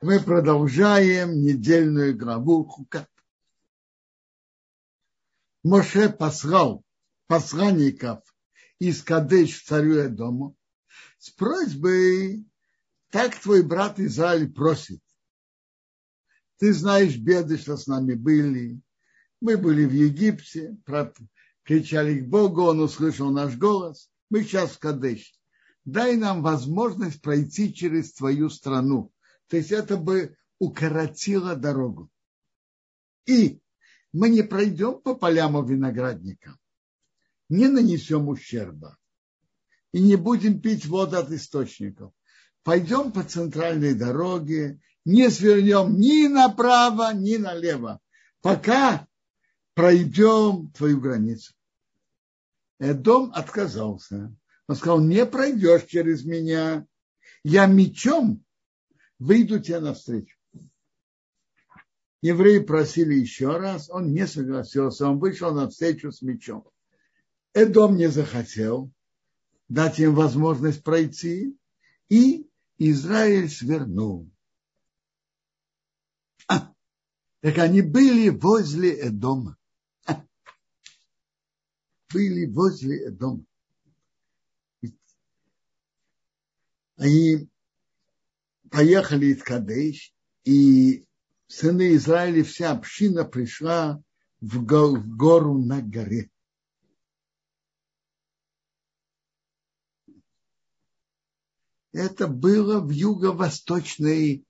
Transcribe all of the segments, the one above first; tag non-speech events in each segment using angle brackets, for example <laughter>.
Мы продолжаем недельную главу Хукат. Моше послал посланников из Кадеш царю Эдому с просьбой, так твой брат Израиль просит. Ты знаешь беды, что с нами были. Мы были в Египте, кричали к Богу, он услышал наш голос. Мы сейчас в Кадеш. Дай нам возможность пройти через твою страну то есть это бы укоротило дорогу. И мы не пройдем по полям и виноградникам, не нанесем ущерба и не будем пить воду от источников. Пойдем по центральной дороге, не свернем ни направо, ни налево, пока пройдем твою границу. Эдом отказался. Он сказал, не пройдешь через меня. Я мечом выйду тебе навстречу. Евреи просили еще раз, он не согласился, он вышел навстречу с мечом. Эдом не захотел дать им возможность пройти, и Израиль свернул. А, так они были возле Эдома. А, были возле Эдома. Они поехали из Кадеш, и сыны Израиля, вся община пришла в гору на горе. Это было в юго-восточной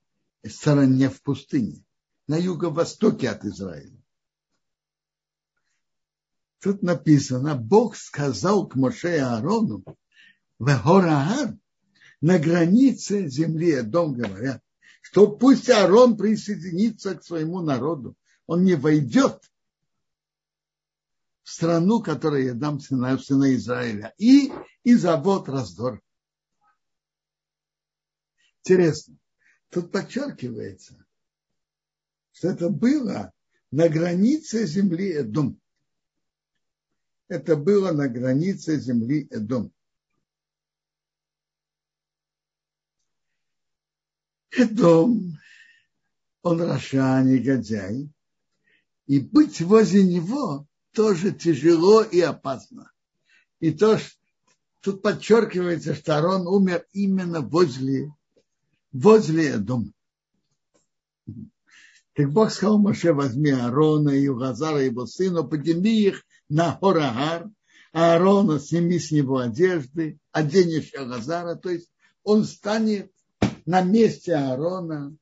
стороне в пустыне, на юго-востоке от Израиля. Тут написано, Бог сказал к Моше и Аарону, в Гораар, на границе земли дом говорят, что пусть Аарон присоединится к своему народу. Он не войдет в страну, которую я дам сына, сына Израиля. И, и завод раздор. Интересно. Тут подчеркивается, что это было на границе земли Эдом. Это было на границе земли Эдом. Дом, он Раша, негодяй, и быть возле него тоже тяжело и опасно. И то, что тут подчеркивается, что Арон умер именно возле, возле дома. Так Бог сказал Моше, возьми Аарона и Угазара его сына, подними их на Хорагар, а Аарона сними с него одежды, оденешь Угазара, то есть он станет на месте Аарона,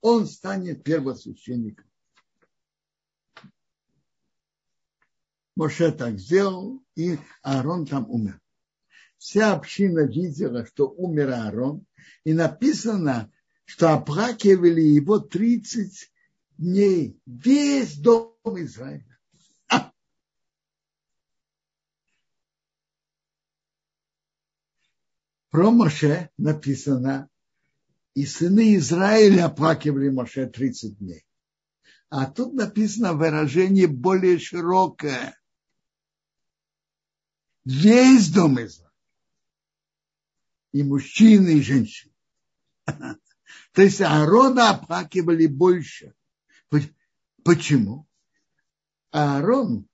он станет первосвященником. Моше так сделал, и Аарон там умер. Вся община видела, что умер Аарон, и написано, что оплакивали его 30 дней, весь дом Израиля. А! Про Моше написано, и сыны Израиля оплакивали Моше 30 дней. А тут написано выражение более широкое. Весь дом Израиля. И мужчины, и женщины. <laughs> То есть Аарона оплакивали больше. Почему? Аарон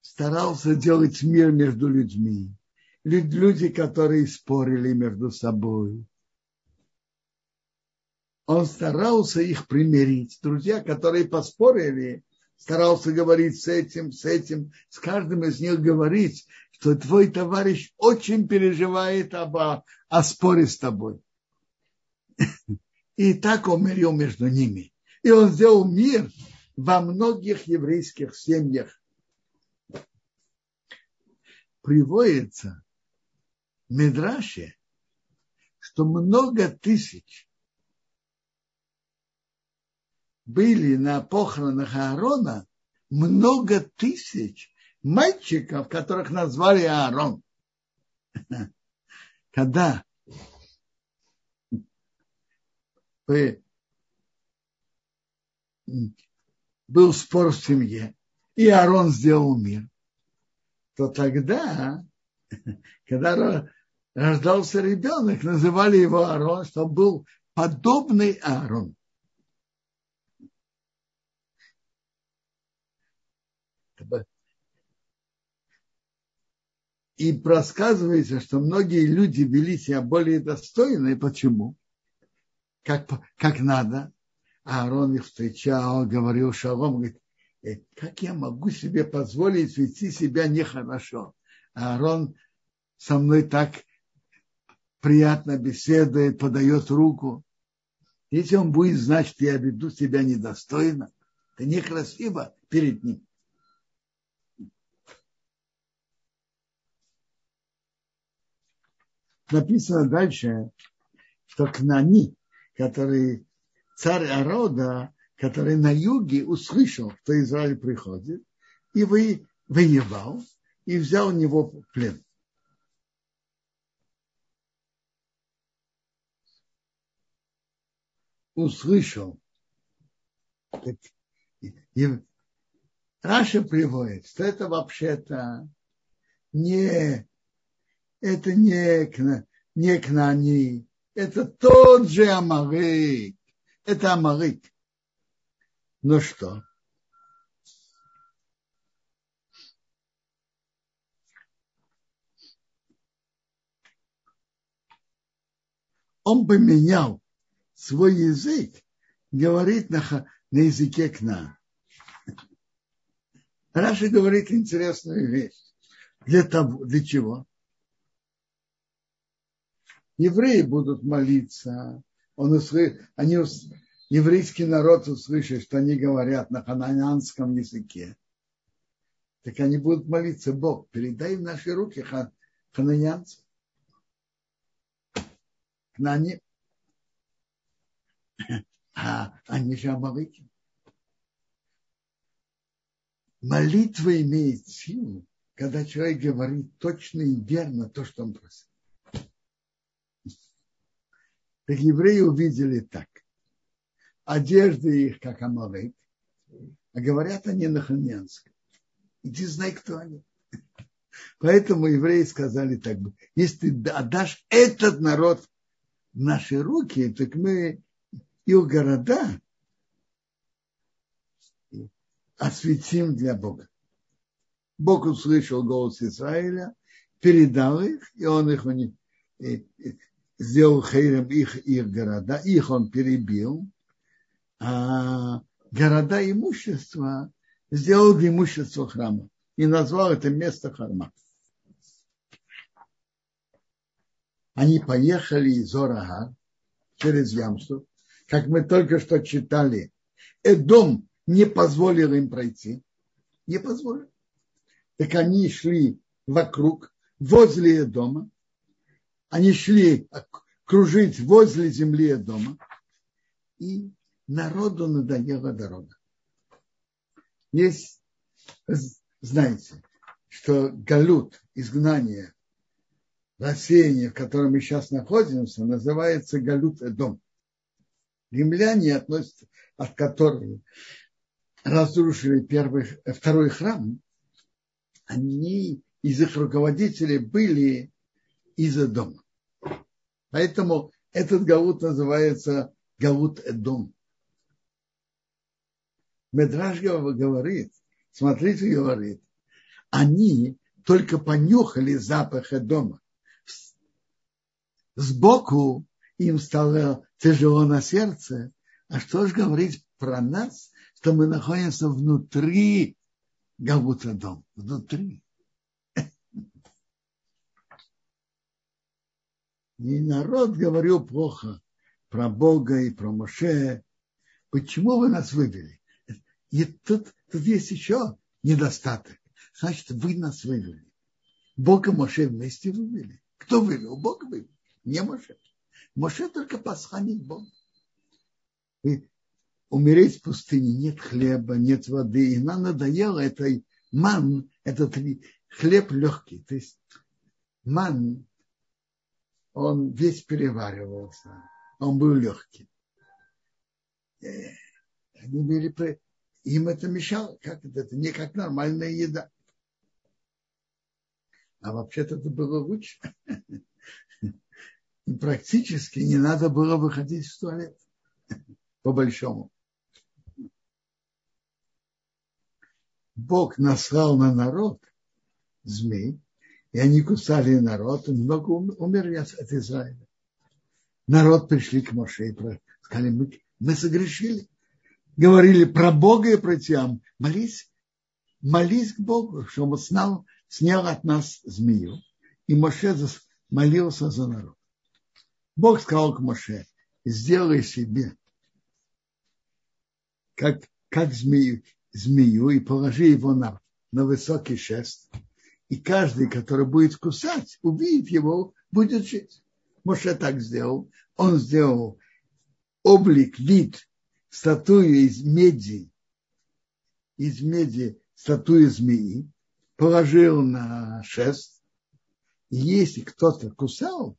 старался делать мир между людьми люди, которые спорили между собой. Он старался их примирить. Друзья, которые поспорили, старался говорить с этим, с этим, с каждым из них говорить, что твой товарищ очень переживает об, о споре с тобой. И так он мирил между ними. И он сделал мир во многих еврейских семьях. Приводится, Медраше, что много тысяч были на похоронах Аарона, много тысяч мальчиков, которых назвали Аарон. <laughs> Когда был спор в семье, и Аарон сделал мир, то тогда, <laughs> когда рождался ребенок, называли его Аарон, что он был подобный Аарон. И просказывается, что многие люди вели себя более достойно. И почему? Как, как надо. А Аарон их встречал, говорил шалом, говорит, «Э, как я могу себе позволить вести себя нехорошо? А Аарон со мной так приятно беседует, подает руку. Если он будет знать, что я веду себя недостойно, это некрасиво перед ним. Написано дальше, что Кнани, который царь Арода, который на юге услышал, что Израиль приходит, и вы, воевал, и взял у него плен. Услышал. И Раша приводит, что это вообще-то не, это не, не Кнани, это тот же Амарик. Это Амарик. Ну что? Он поменял свой язык, говорит на, на языке Кна. Раша говорит интересную вещь. Для, того, для чего? Евреи будут молиться. Он услышит, они, еврейский народ услышит, что они говорят на хананянском языке. Так они будут молиться, Бог, передай в наши руки хан, хананянцев. Кнане. <laughs> А они же амалыки. Молитва имеет силу, когда человек говорит точно и верно то, что он просит. Так евреи увидели так. Одежды их, как Амалек, а говорят они на ханьянском. Иди знай, кто они. <laughs> Поэтому евреи сказали так, если ты отдашь этот народ в наши руки, так мы их города осветим для Бога. Бог услышал голос Израиля, передал их, и он их сделал хейром их, их города, их он перебил, а города имущества сделал имущество храма и назвал это место храма. Они поехали из Орагар через Ямсу, как мы только что читали, Эдом не позволил им пройти. Не позволил. Так они шли вокруг, возле дома. Они шли кружить возле земли дома. И народу надоела дорога. Есть, знаете, что галут, изгнание, рассеяние, в котором мы сейчас находимся, называется галут Эдом. Римляне, относятся, от которых разрушили первый, второй храм, они из их руководителей были из дома. Поэтому этот галут называется галут Эдом. Медраж говорит, смотрите, говорит, они только понюхали запах дома. Сбоку им стало тяжело на сердце. А что же говорить про нас, что мы находимся внутри Галута дом, внутри. <laughs> И народ говорил плохо про Бога и про Моше. Почему вы нас вывели? И тут, тут есть еще недостаток. Значит, вы нас вывели. Бога Моше вместе вывели. Кто вывел? Бог вывел. Не Моше. Моше только посланник Бога. И умереть в пустыне, нет хлеба, нет воды. И нам надоело этой ман, этот хлеб легкий. То есть ман, он весь переваривался, он был легкий. Э, они были, им это мешало, как это, это не как нормальная еда. А вообще-то это было лучше. <laughs> И практически не надо было выходить в туалет. По большому. Бог наслал на народ змей, и они кусали народ, и много умерли от Израиля. Народ пришли к Моше и сказали, мы, мы согрешили. Говорили про Бога и про тебя. Молись, молись к Богу, чтобы он снял, снял от нас змею. И Моше молился за народ. Бог сказал к Моше, сделай себе как, как змею, змею и положи его на, на высокий шест. И каждый, который будет кусать, увидит его, будет жить. Моше так сделал. Он сделал облик, вид статуи из меди, из меди статуи змеи, положил на шест. И если кто-то кусал,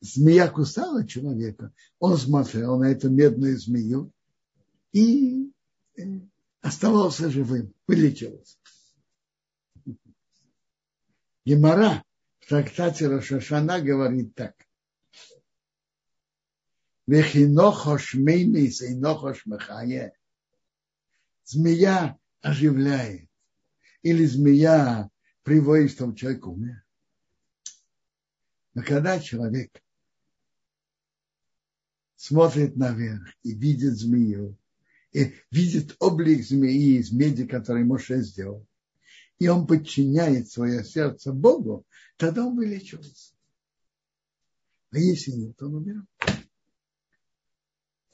змея кусала человека, он смотрел на эту медную змею и э, оставался живым, вылечился. Гемора в трактате Рошашана говорит так. Змея оживляет. Или змея приводит, чтобы человек умер. Но когда человек смотрит наверх и видит змею, и видит облик змеи из меди, который Моше сделал, и он подчиняет свое сердце Богу, тогда он вылечивается. А если нет, он умирает.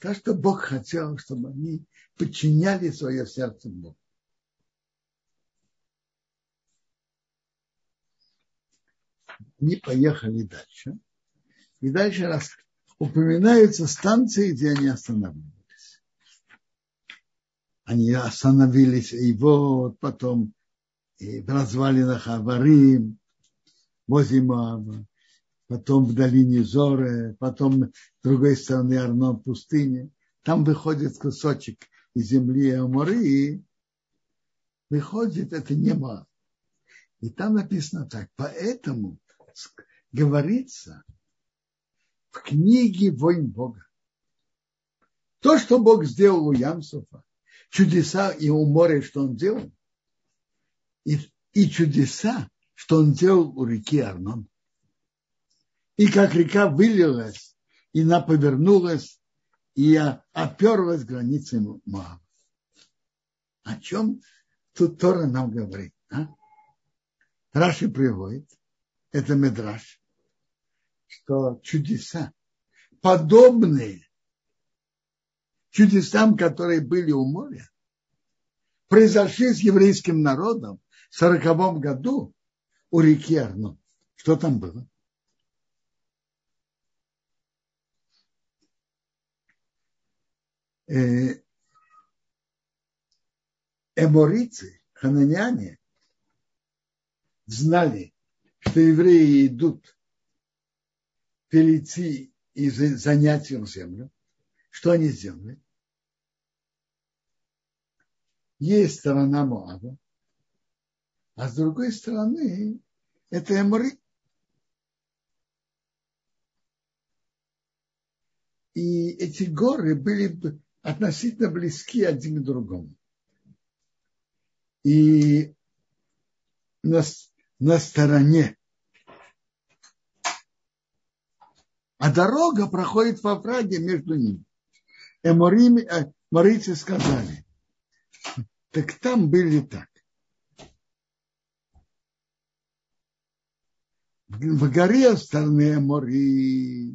Так что Бог хотел, чтобы они подчиняли свое сердце Богу. Они поехали дальше. И дальше упоминаются станции, где они останавливались. Они остановились, и вот потом и в развалинах Аварим, возле Моаба, потом в долине Зоры, потом с другой стороны Арнон пустыни. Там выходит кусочек из земли Аморы, и выходит, это не Моаб. И там написано так, поэтому говорится в книге «Войн Бога». То, что Бог сделал у Ямсуфа, чудеса и у моря, что он делал, и, и чудеса, что он делал у реки Арнон. И как река вылилась, и она повернулась, и оперлась границей Моаба. О чем тут Тора нам говорит? А? Раши приводит, это Медраш, что чудеса, подобные чудесам, которые были у моря, произошли с еврейским народом в сороковом году у реки Арно. Что там было? Э, эморийцы, хананяне, знали, что евреи идут перейти и занять их землю. Что они сделали? Есть сторона Моаба, а с другой стороны это Эмори. И эти горы были относительно близки один к другому. И на, на стороне. А дорога проходит во враге между ними. Эморими, э, Морицы сказали, так там были так. в горе стороны Мори.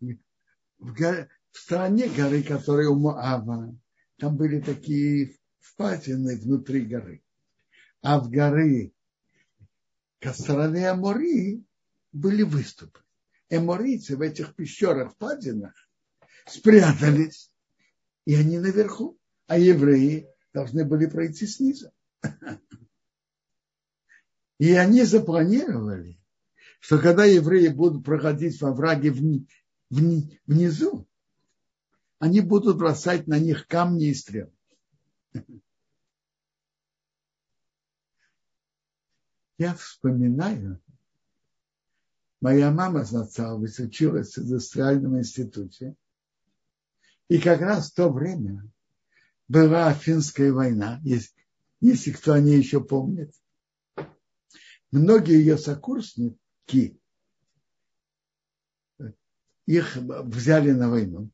В, горе, в стороне горы, которая у Моава, там были такие впадины внутри горы. А в горы к стороне Амори были выступы. Эморийцы в этих пещерах, впадинах спрятались, и они наверху, а евреи должны были пройти снизу. И они запланировали, что когда евреи будут проходить во враге внизу, они будут бросать на них камни и стрелы. Я вспоминаю, моя мама Знацалович училась в индустриальном институте, и как раз в то время была финская война, если, если кто о ней еще помнит. Многие ее сокурсники их взяли на войну.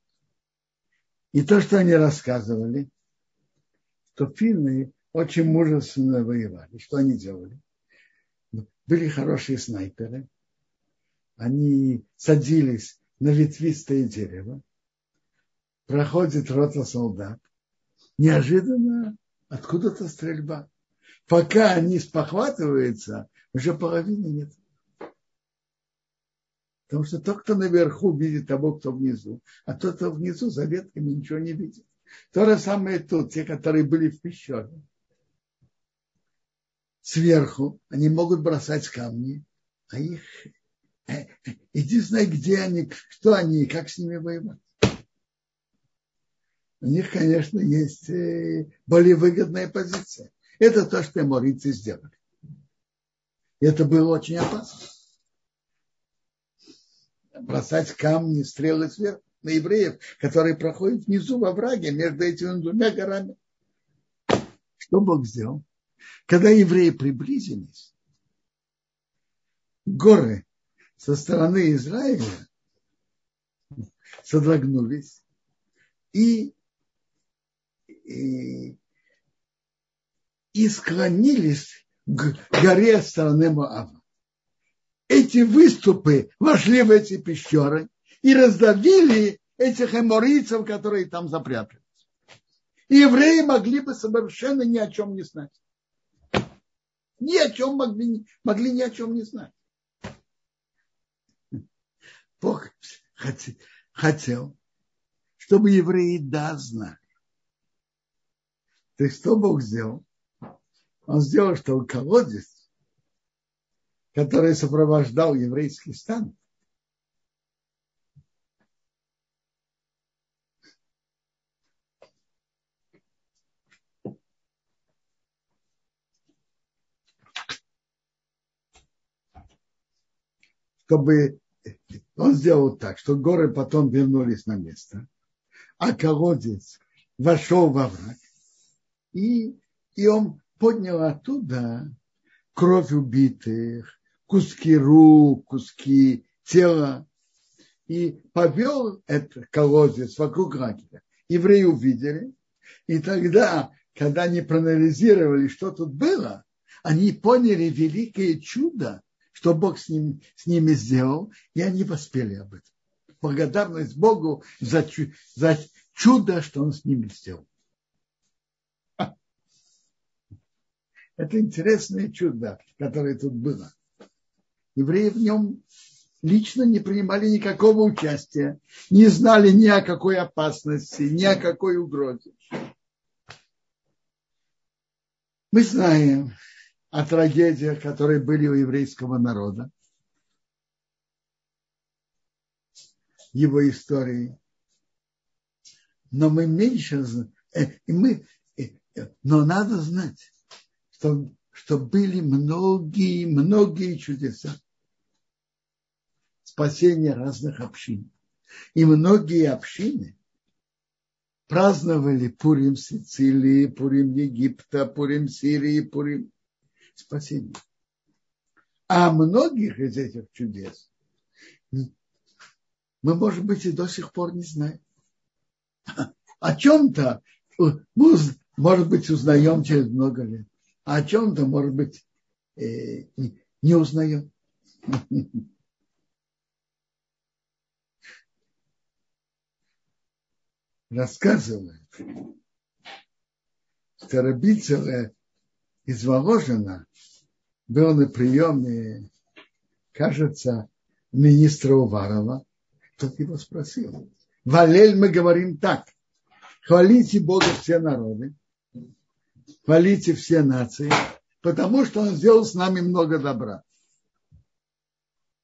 И то, что они рассказывали, что финны очень мужественно воевали. Что они делали? Были хорошие снайперы. Они садились на ветвистое дерево. Проходит рота солдат. Неожиданно откуда-то стрельба. Пока они спохватываются, уже половины нет. Потому что тот, кто наверху, видит того, кто внизу, а тот, кто внизу, за ветками ничего не видит. То же самое тут, те, которые были в пещере. Сверху они могут бросать камни, а их э, э, иди знай, где они, кто они, как с ними воевать. У них, конечно, есть э, более выгодная позиция. Это то, что эморицы сделали. И это было очень опасно бросать камни, стрелы сверху на евреев, которые проходят внизу во враге между этими двумя горами. Что Бог сделал? Когда евреи приблизились, горы со стороны Израиля содрогнулись и, и, и склонились к горе стороны Моава эти выступы вошли в эти пещеры и раздавили этих эморийцев, которые там запрятались. И евреи могли бы совершенно ни о чем не знать. Ни о чем могли, могли ни о чем не знать. Бог хотел, чтобы евреи да знали. То есть что Бог сделал? Он сделал, что колодец который сопровождал еврейский стан, чтобы он сделал так, что горы потом вернулись на место, а колодец вошел во враг, и, и он поднял оттуда кровь убитых, куски рук, куски тела и повел этот колодец вокруг лагеря. Евреи увидели, и тогда, когда они проанализировали, что тут было, они поняли великое чудо, что Бог с, ним, с ними сделал, и они воспели об этом. Благодарность Богу за, за чудо, что Он с ними сделал. Это интересное чудо, которое тут было евреи в нем лично не принимали никакого участия, не знали ни о какой опасности, ни о какой угрозе. Мы знаем о трагедиях, которые были у еврейского народа, его истории. Но мы меньше знаем, э, мы, э, но надо знать, что что были многие, многие чудеса спасения разных общин. И многие общины праздновали Пурим Сицилии, Пурим Египта, Пурим Сирии, Пурим спасения. А многих из этих чудес мы, может быть, и до сих пор не знаем. О чем-то, может быть, узнаем через много лет а о чем-то, может быть, э, не узнаем. Рассказывает, что Рабицева из Воложина был на приеме, кажется, министра Уварова. Тот его спросил. Валель мы говорим так. Хвалите Бога все народы хвалите все нации, потому что он сделал с нами много добра.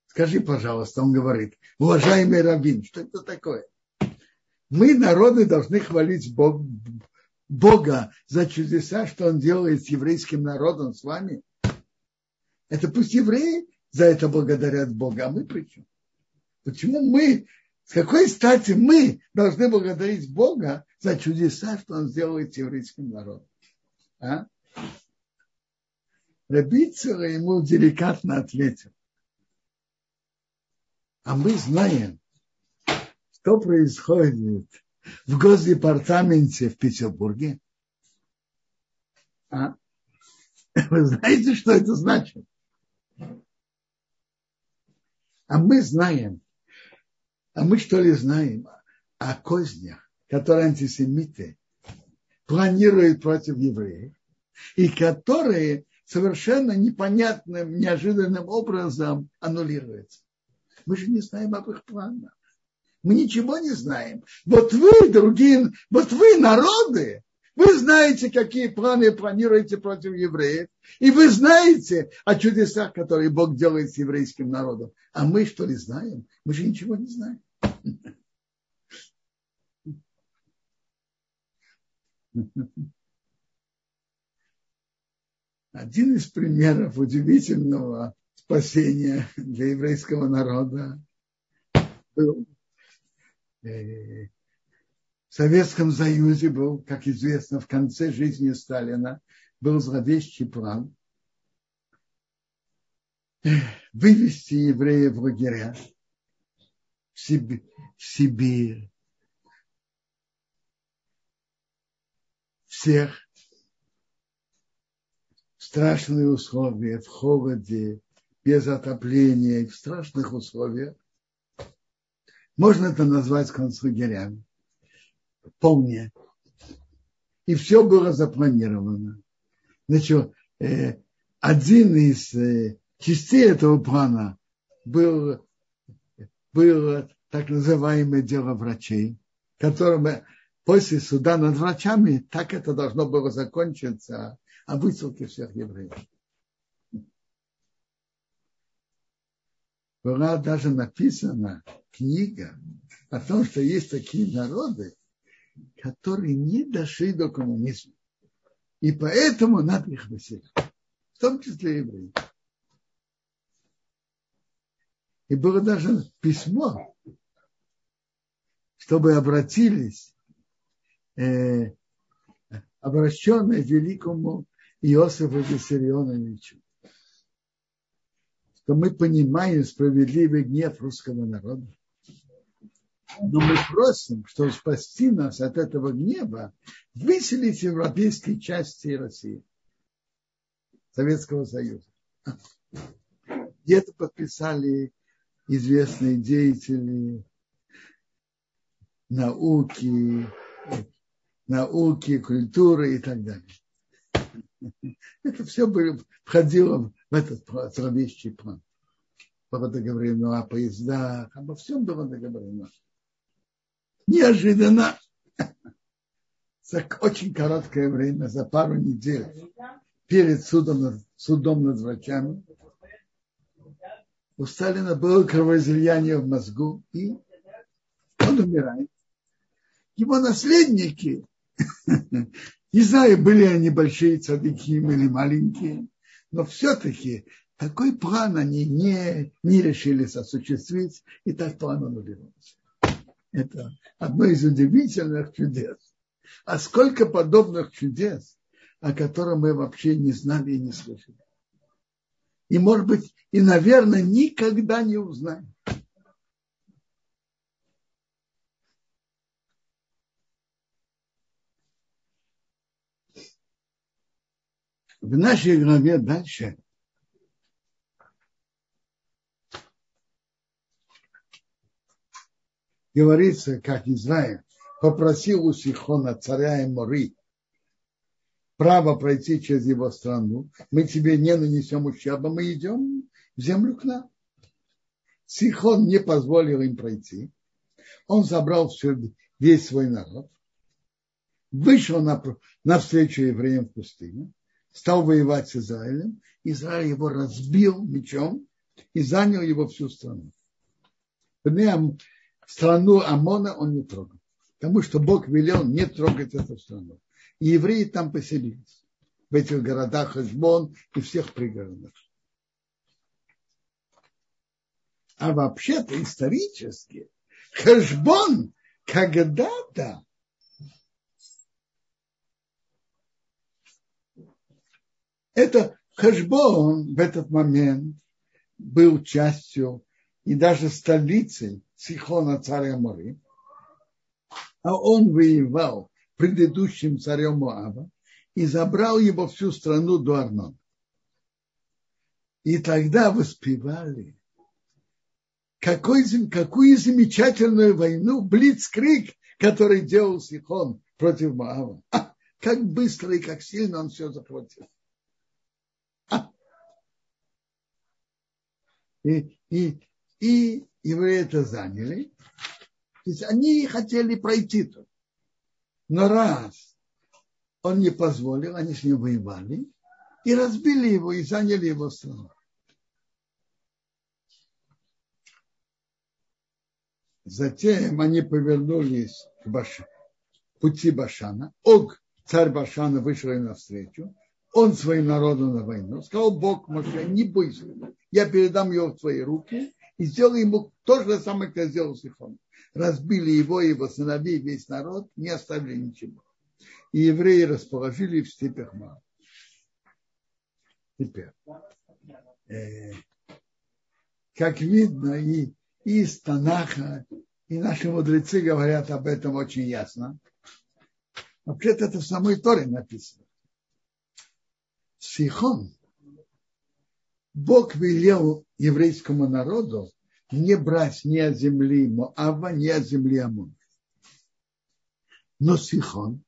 Скажи, пожалуйста, он говорит, уважаемый Равин, что это такое? Мы, народы, должны хвалить Бог, Бога за чудеса, что Он делает с еврейским народом, с вами. Это пусть евреи за это благодарят Бога, а мы при чем? Почему мы, с какой стати мы должны благодарить Бога за чудеса, что Он сделает с еврейским народом? А? Рабицера ему деликатно ответил. А мы знаем, что происходит в Госдепартаменте в Петербурге. А? Вы знаете, что это значит? А мы знаем, а мы что ли знаем о кознях, которые антисемиты планируют против евреев, и которые совершенно непонятным, неожиданным образом аннулируются. Мы же не знаем об их планах. Мы ничего не знаем. Вот вы, другие, вот вы, народы, вы знаете, какие планы планируете против евреев, и вы знаете о чудесах, которые Бог делает с еврейским народом. А мы что ли знаем? Мы же ничего не знаем. Один из примеров удивительного спасения для еврейского народа был в Советском Союзе был, как известно, в конце жизни Сталина был зловещий план вывести евреев в лагеря в Сибирь, в всех страшные условия, в холоде, без отопления, в страшных условиях. Можно это назвать концлагерями. Вполне. И все было запланировано. Значит, э, один из э, частей этого плана был, было так называемое дело врачей, которым после суда над врачами так это должно было закончиться о высылке всех евреев. Была даже написана книга о том, что есть такие народы, которые не дошли до коммунизма. И поэтому надо их выселить. В том числе евреи. И было даже письмо, чтобы обратились, э, обращенные к великому Иосифу Виссарионовичу, что мы понимаем справедливый гнев русского народа. Но мы просим, чтобы спасти нас от этого гнева, выселить европейские части России, Советского Союза. И это подписали известные деятели науки, науки, культуры и так далее. Это все было, входило в этот зловещий план. Было договорено о поездах, обо всем было договорено. Неожиданно, за очень короткое время, за пару недель, перед судом, судом над врачами, у Сталина было кровоизлияние в мозгу, и он умирает. Его наследники не знаю, были они большие цадыки или маленькие, но все-таки такой план они не, не решились осуществить, и так план аннулировался. Это одно из удивительных чудес. А сколько подобных чудес, о которых мы вообще не знали и не слышали. И, может быть, и, наверное, никогда не узнаем. В нашей главе дальше говорится, как Израиль попросил у Сихона, царя и Мори, право пройти через его страну, мы тебе не нанесем ущерба, мы идем в землю к нам. Сихон не позволил им пройти. Он забрал все, весь свой народ, вышел на, навстречу евреям в пустыне, стал воевать с Израилем, Израиль его разбил мечом и занял его всю страну. Страну Амона он не трогал, потому что Бог велел не трогать эту страну. И евреи там поселились, в этих городах Хашбон и всех пригородах. А вообще-то исторически Хешбон когда-то это Хешбон в этот момент был частью и даже столицей Сихона царя Моры, а он воевал предыдущим царем Моаба и забрал его всю страну до Арнона. И тогда воспевали, какой, какую замечательную войну, блицкрик, который делал Сихон против Моава. А, как быстро и как сильно он все захватил. И, и, и евреи это заняли. То есть они хотели пройти тут. Но раз он не позволил, они с ним воевали и разбили его и заняли его страну. Затем они повернулись к Баш... пути Башана. Ог, царь Башана, вышел им навстречу. Он своим народом на войну. Сказал Бог Моше, не бойся, я передам его в твои руки и сделал ему то же самое, как сделал Сихон. Разбили его, его сыновей, весь народ, не оставили ничего. И евреи расположили в степях Маа. Теперь, э, как видно, и из Танаха, и наши мудрецы говорят об этом очень ясно. Вообще-то это в самой Торе написано. Сихон, Бог велел еврейскому народу не брать ни от земли Моава, ни от земли Амон. Но Сихон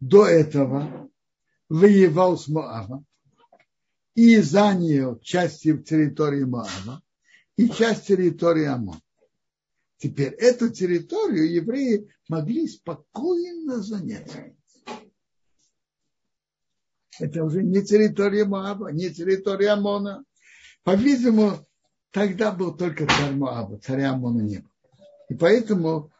до этого воевал с Моавом и занял части территории Моава, и часть территории Амон. Теперь эту территорию евреи могли спокойно занять. Это уже не территория Моаба, не территория Амона. По-видимому, тогда был только царь Моаба, царя Амона не было. И поэтому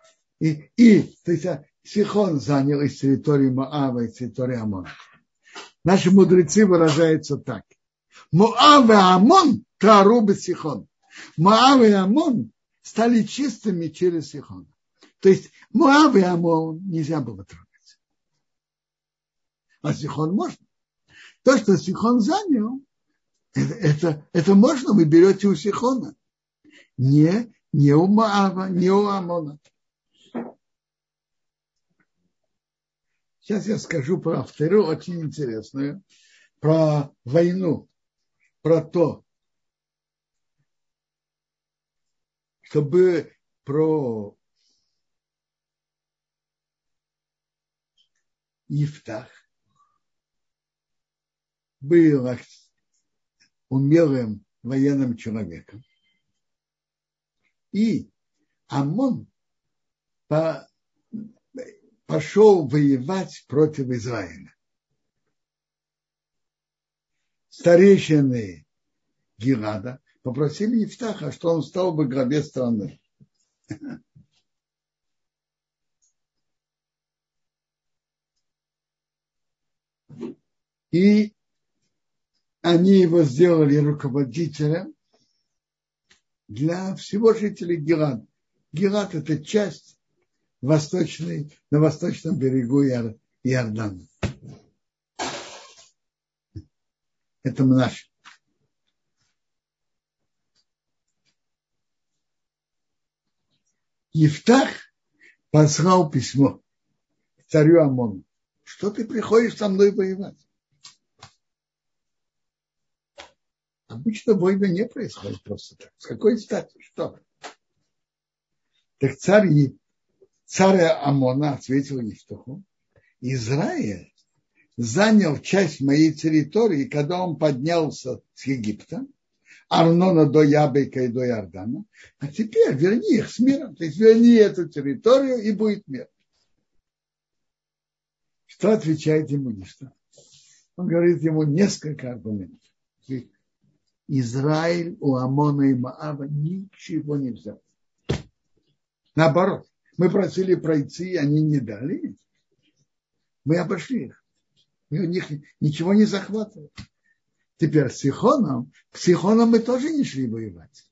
и, и то есть, а, Сихон занял из территории Моаба и территории Амона. Наши мудрецы выражаются так. Моав и Амон тарубы Сихон. Моав и Амон стали чистыми через Сихон. То есть Моав и Амон нельзя было трогать. А Сихон можно. То, что Сихон занял, это, это, это можно, вы берете у Сихона. Не, не у Маава, не у Амона. Сейчас я скажу про вторую очень интересную, про войну, про то, чтобы про Ифтах был умелым военным человеком. И Амон по, пошел воевать против Израиля. Старейшины Гилада попросили Ифтаха, что он стал бы главе страны. И они его сделали руководителем для всего жителей Гилад. Гилад – это часть восточной, на восточном берегу Иордана. Это наш Ефтах послал письмо царю Амону. Что ты приходишь со мной воевать? Обычно войны не происходят просто так. С какой стати? Что? Так царь, царь Амона ответил Ефтаху. Израиль занял часть моей территории, когда он поднялся с Египта, Арнона до Ябейка и до Иордана, а теперь верни их с миром, то есть верни эту территорию и будет мир. Что отвечает ему Ишта? Он говорит ему несколько аргументов. Израиль у Амона и Маава ничего не взял. Наоборот, мы просили пройти, они не дали. Мы обошли их. Мы у них ничего не захватывали. Теперь с Сихоном, с Сихоном мы тоже не шли воевать.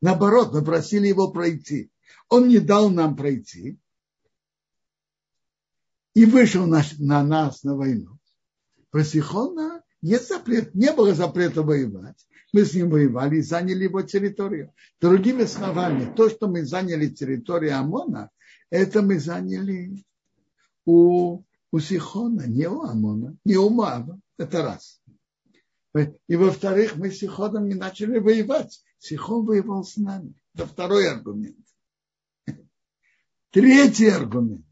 Наоборот, мы просили его пройти. Он не дал нам пройти и вышел на, на нас на войну. Про Сихона нет запрет, не было запрета воевать. Мы с ним воевали и заняли его территорию. Другими словами, то, что мы заняли территорию Амона, это мы заняли у, у Сихона, не у Амона, не у Моаба. Это раз. И во-вторых, мы с Сихоном не начали воевать. Сихон воевал с нами. Это второй аргумент. Третий аргумент.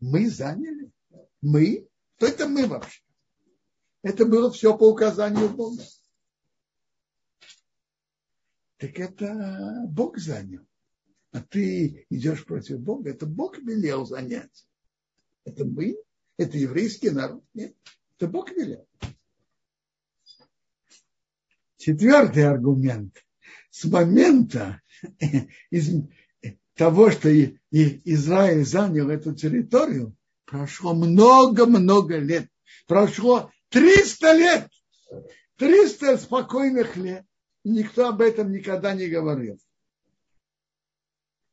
Мы заняли. Мы? Кто это мы вообще? Это было все по указанию Бога. Так это Бог занял. А ты идешь против Бога. Это Бог велел занять. Это мы? Это еврейский народ? Нет. Это Бог велел. Четвертый аргумент. С момента <laughs> из того, что Израиль занял эту территорию, прошло много-много лет. Прошло 300 лет. 300 спокойных лет. Никто об этом никогда не говорил.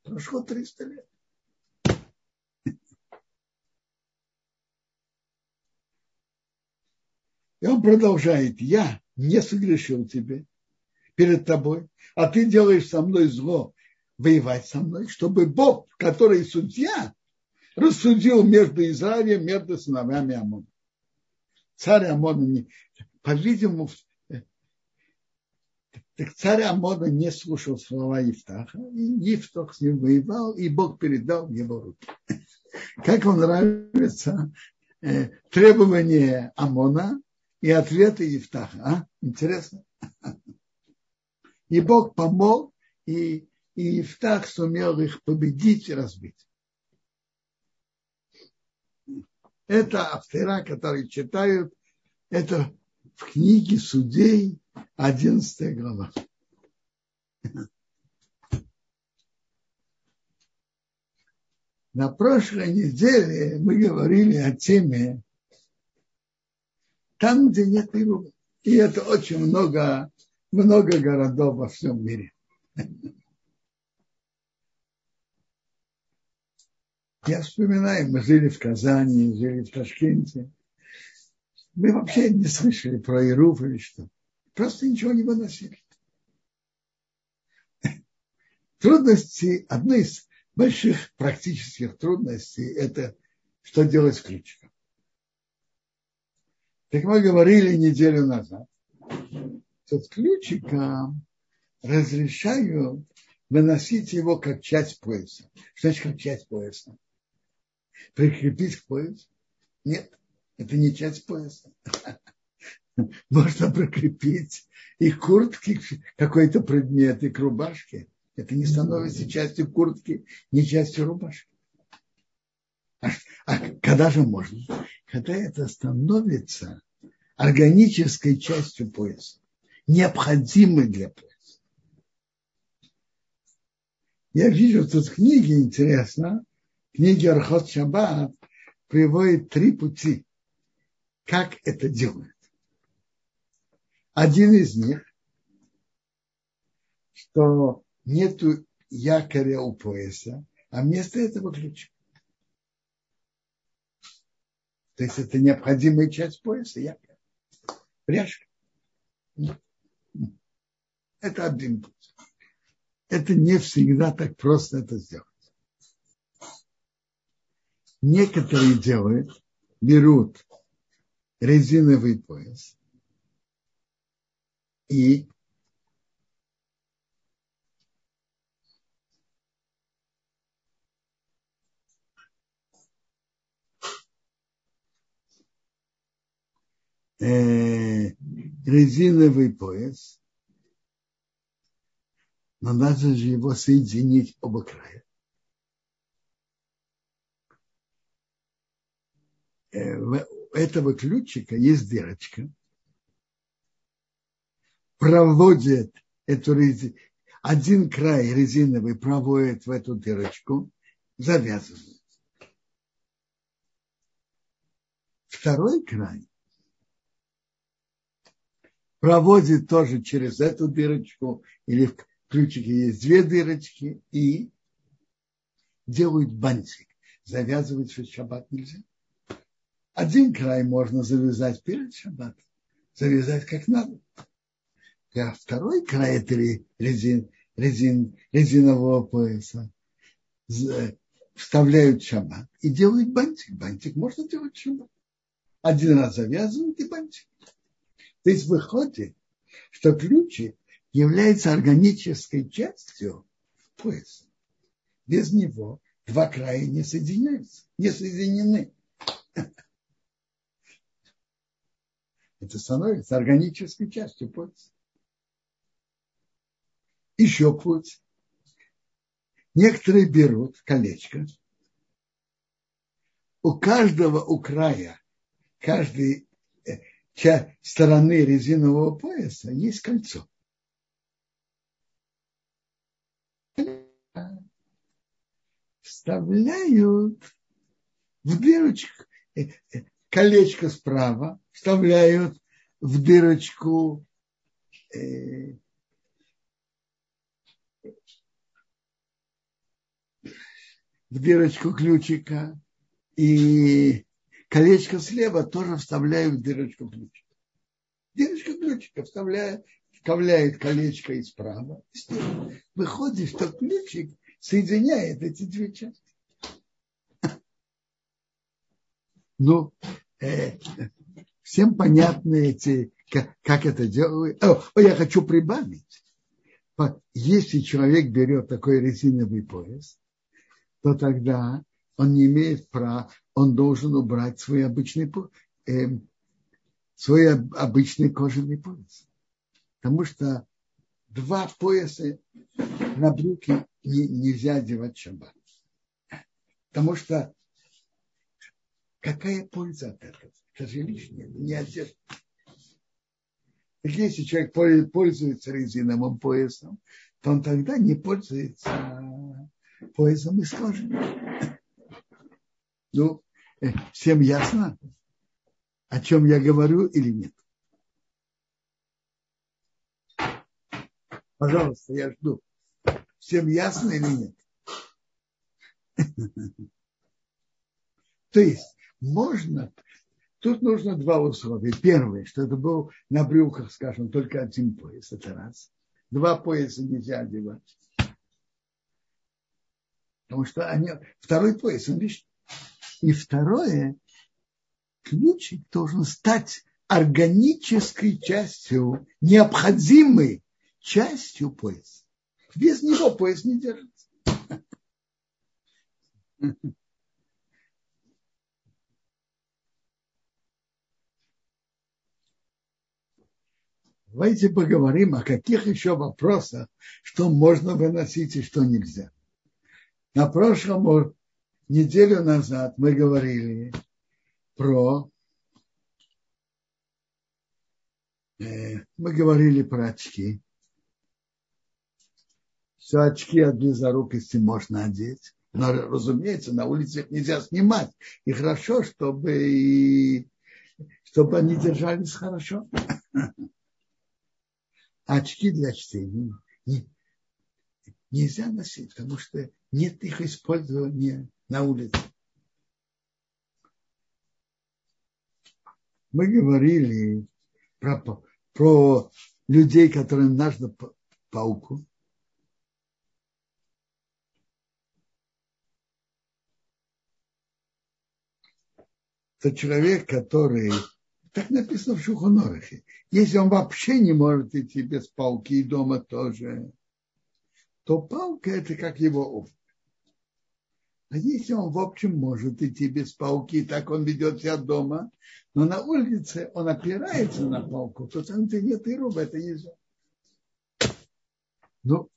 Прошло 300 лет. И он продолжает. Я не согрешил тебе перед тобой, а ты делаешь со мной зло, воевать со мной, чтобы Бог, который судья, рассудил между Израилем, между сыновьями Амона. Царь Амона, по-видимому, так царь Амона не слушал слова Евтаха, и Евтах с ним воевал, и Бог передал в его руки. <laughs> Как вам нравится э, требование Амона и ответы Евтаха? А? Интересно? <laughs> И Бог помог, и, и Евтах сумел их победить и разбить. Это автора, которые читают, это в книге судей 11 глава. На прошлой неделе мы говорили о теме там, где нет Ирува. И это очень много, много городов во всем мире. Я вспоминаю, мы жили в Казани, жили в Ташкенте. Мы вообще не слышали про Ируф или что. Просто ничего не выносили. Трудности, одна из больших практических трудностей, это что делать с ключиком. Как мы говорили неделю назад, что с ключиком разрешаю выносить его как часть пояса. Что значит как часть пояса? Прикрепить к поясу? Нет, это не часть пояса. <laughs> <laughs> можно прикрепить и куртки какой-то предмет, и к рубашке. Это не становится частью куртки, не частью рубашки. А, а когда же можно? Когда это становится органической частью пояса, необходимой для пояса. Я вижу тут в книге, интересно, книги Архот Шаббат приводит три пути, как это делают. Один из них, что нету якоря у пояса, а вместо этого ключ. То есть это необходимая часть пояса, якорь. Пряжка. Это один путь. Это не всегда так просто это сделать. Некоторые делают, берут резиновый пояс, и э, резиновый пояс, но надо же его соединить оба края. Э, у этого ключика есть дырочка, проводит эту резину, один край резиновый проводит в эту дырочку, завязывает. Второй край проводит тоже через эту дырочку, или в ключике есть две дырочки, и делают бантик. Завязывать в шаббат нельзя. Один край можно завязать перед шаббатом, завязать как надо. А второй край этой резин, резин, резинового пояса вставляют в шаббат и делают бантик. Бантик можно делать шаббат. Один раз завязывают и бантик. То есть выходит, что ключик является органической частью пояса. Без него два края не соединяются, не соединены. <laughs> Это становится органической частью пояса. Еще путь. Некоторые берут колечко. У каждого у края, каждой э, стороны резинового пояса есть кольцо. Вставляют в дырочку э, э, колечко справа, вставляют в дырочку дырочку ключика, и колечко слева тоже вставляю в дырочку ключика. Дырочка ключика вставляет, вставляет колечко и справа. Выходит, что ключик соединяет эти две части. <laughs> Ну, э, всем понятны эти, как, как это делают. О, я хочу прибавить. Если человек берет такой резиновый пояс, то тогда он не имеет права, он должен убрать свой обычный, э, свой обычный кожаный пояс. Потому что два пояса на брюки не, нельзя одевать шаббат. Потому что какая польза от этого? Это же лишнее, не одежда. Если человек пользуется резиновым поясом, то он тогда не пользуется поясом из кожи. Ну, э, всем ясно, о чем я говорю или нет? Пожалуйста, я жду. Всем ясно или нет? То есть можно, тут нужно два условия. Первое, что это был на брюках, скажем, только один пояс, это раз. Два пояса нельзя одевать. Потому что они, второй пояс, он лишний. И второе, ключик должен стать органической частью, необходимой частью пояса. Без него пояс не держится. Давайте поговорим о каких еще вопросах, что можно выносить и что нельзя. На прошлом неделю назад мы говорили про э, мы говорили про очки. Все очки от близорукости можно одеть. Но, разумеется, на улице их нельзя снимать. И хорошо, чтобы, чтобы они держались хорошо. <laughs> Очки для чтения нельзя носить, потому что нет их использования на улице. Мы говорили про, про людей, которым нужно пауку. Это человек, который, так написано в Шухонорахе, если он вообще не может идти без пауки и дома тоже, то палка это как его обувь. А если он, в общем, может идти без пауки, так он ведет себя дома, но на улице он опирается на палку, то там где нет и руба, это нельзя. Ну,